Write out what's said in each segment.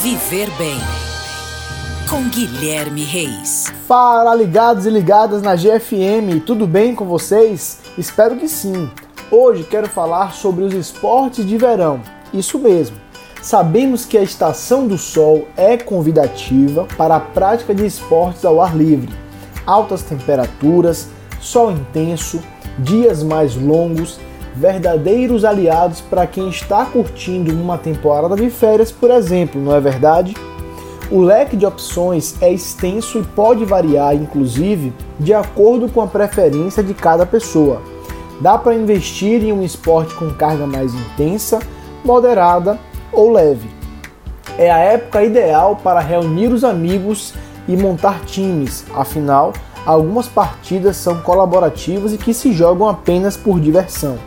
Viver Bem. Com Guilherme Reis. Fala, ligados e ligadas na GFM, tudo bem com vocês? Espero que sim. Hoje quero falar sobre os esportes de verão. Isso mesmo. Sabemos que a estação do sol é convidativa para a prática de esportes ao ar livre. Altas temperaturas, sol intenso, dias mais longos verdadeiros aliados para quem está curtindo uma temporada de férias, por exemplo, não é verdade? O leque de opções é extenso e pode variar, inclusive, de acordo com a preferência de cada pessoa. Dá para investir em um esporte com carga mais intensa, moderada ou leve. É a época ideal para reunir os amigos e montar times, afinal, algumas partidas são colaborativas e que se jogam apenas por diversão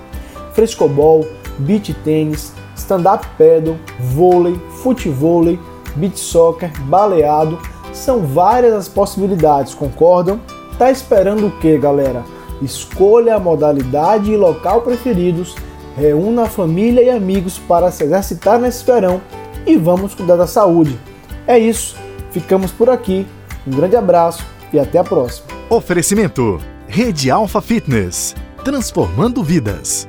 frescobol, beach tênis, stand-up paddle, vôlei, futevôlei, beach soccer, baleado, são várias as possibilidades, concordam? Tá esperando o que, galera? Escolha a modalidade e local preferidos, reúna a família e amigos para se exercitar nesse verão e vamos cuidar da saúde. É isso, ficamos por aqui. Um grande abraço e até a próxima. Oferecimento: Rede Alfa Fitness transformando vidas.